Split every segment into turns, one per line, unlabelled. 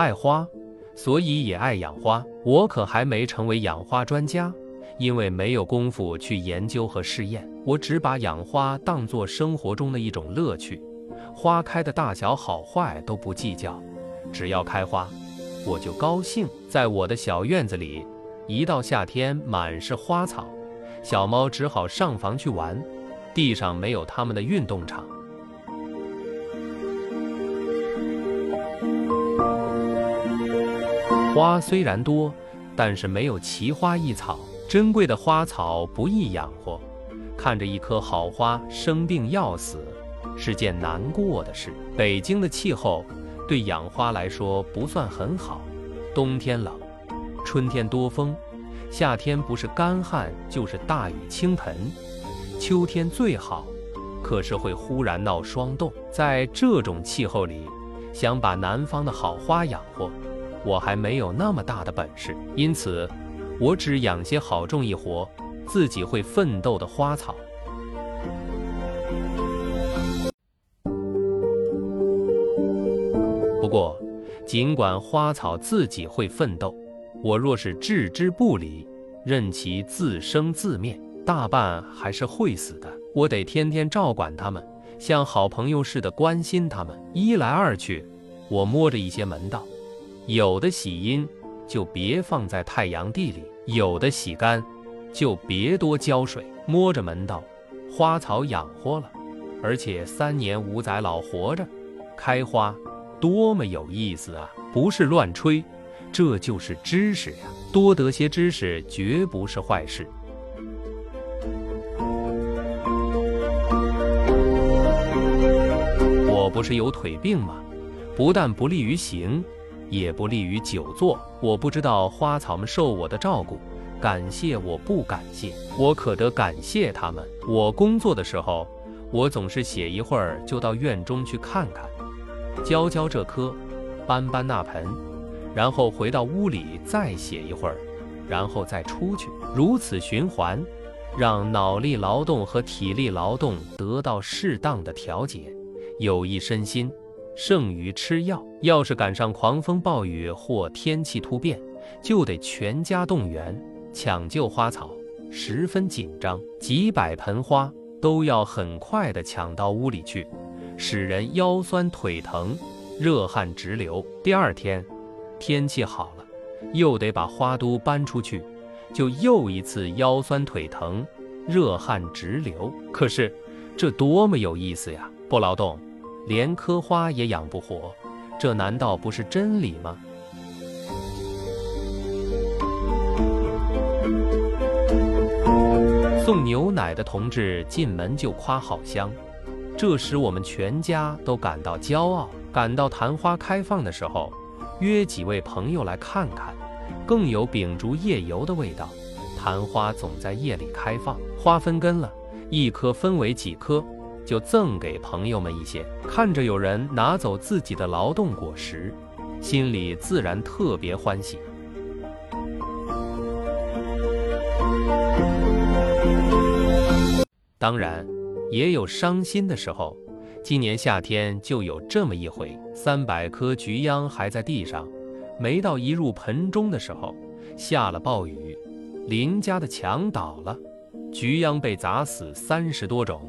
爱花，所以也爱养花。我可还没成为养花专家，因为没有功夫去研究和试验。我只把养花当作生活中的一种乐趣，花开的大小好坏都不计较，只要开花，我就高兴。在我的小院子里，一到夏天满是花草，小猫只好上房去玩，地上没有它们的运动场。花虽然多，但是没有奇花异草。珍贵的花草不易养活，看着一棵好花生病要死，是件难过的事。北京的气候对养花来说不算很好，冬天冷，春天多风，夏天不是干旱就是大雨倾盆，秋天最好，可是会忽然闹霜冻。在这种气候里，想把南方的好花养活。我还没有那么大的本事，因此我只养些好种一活、自己会奋斗的花草。不过，尽管花草自己会奋斗，我若是置之不理，任其自生自灭，大半还是会死的。我得天天照管它们，像好朋友似的关心它们。一来二去，我摸着一些门道。有的洗阴，就别放在太阳地里；有的洗干，就别多浇水。摸着门道，花草养活了，而且三年五载老活着，开花，多么有意思啊！不是乱吹，这就是知识呀。多得些知识，绝不是坏事。我不是有腿病吗？不但不利于行。也不利于久坐。我不知道花草们受我的照顾，感谢我不感谢，我可得感谢他们。我工作的时候，我总是写一会儿就到院中去看看，浇浇这棵，搬搬那盆，然后回到屋里再写一会儿，然后再出去，如此循环，让脑力劳动和体力劳动得到适当的调节，有益身心。剩余吃药。要是赶上狂风暴雨或天气突变，就得全家动员抢救花草，十分紧张。几百盆花都要很快地抢到屋里去，使人腰酸腿疼，热汗直流。第二天天气好了，又得把花都搬出去，就又一次腰酸腿疼，热汗直流。可是这多么有意思呀！不劳动。连棵花也养不活，这难道不是真理吗？送牛奶的同志进门就夸好香，这使我们全家都感到骄傲。赶到昙花开放的时候，约几位朋友来看看，更有秉烛夜游的味道。昙花总在夜里开放，花分根了，一颗分为几颗。就赠给朋友们一些，看着有人拿走自己的劳动果实，心里自然特别欢喜。当然，也有伤心的时候。今年夏天就有这么一回：三百棵菊秧还在地上，没到移入盆中的时候，下了暴雨，邻家的墙倒了，菊秧被砸死三十多种。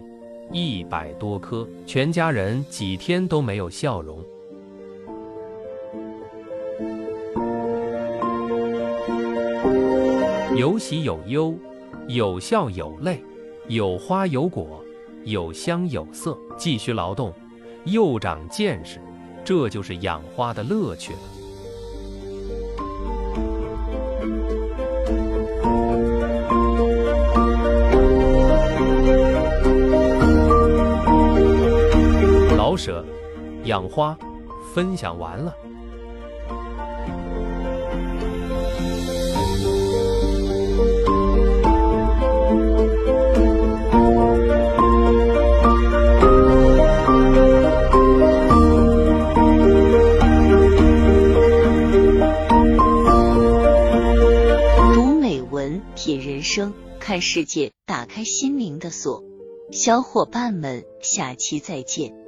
一百多棵，全家人几天都没有笑容。有喜有忧，有笑有泪，有花有果，有香有色。继续劳动，又长见识，这就是养花的乐趣了。舍养花分享完了。
读美文，品人生，看世界，打开心灵的锁。小伙伴们，下期再见。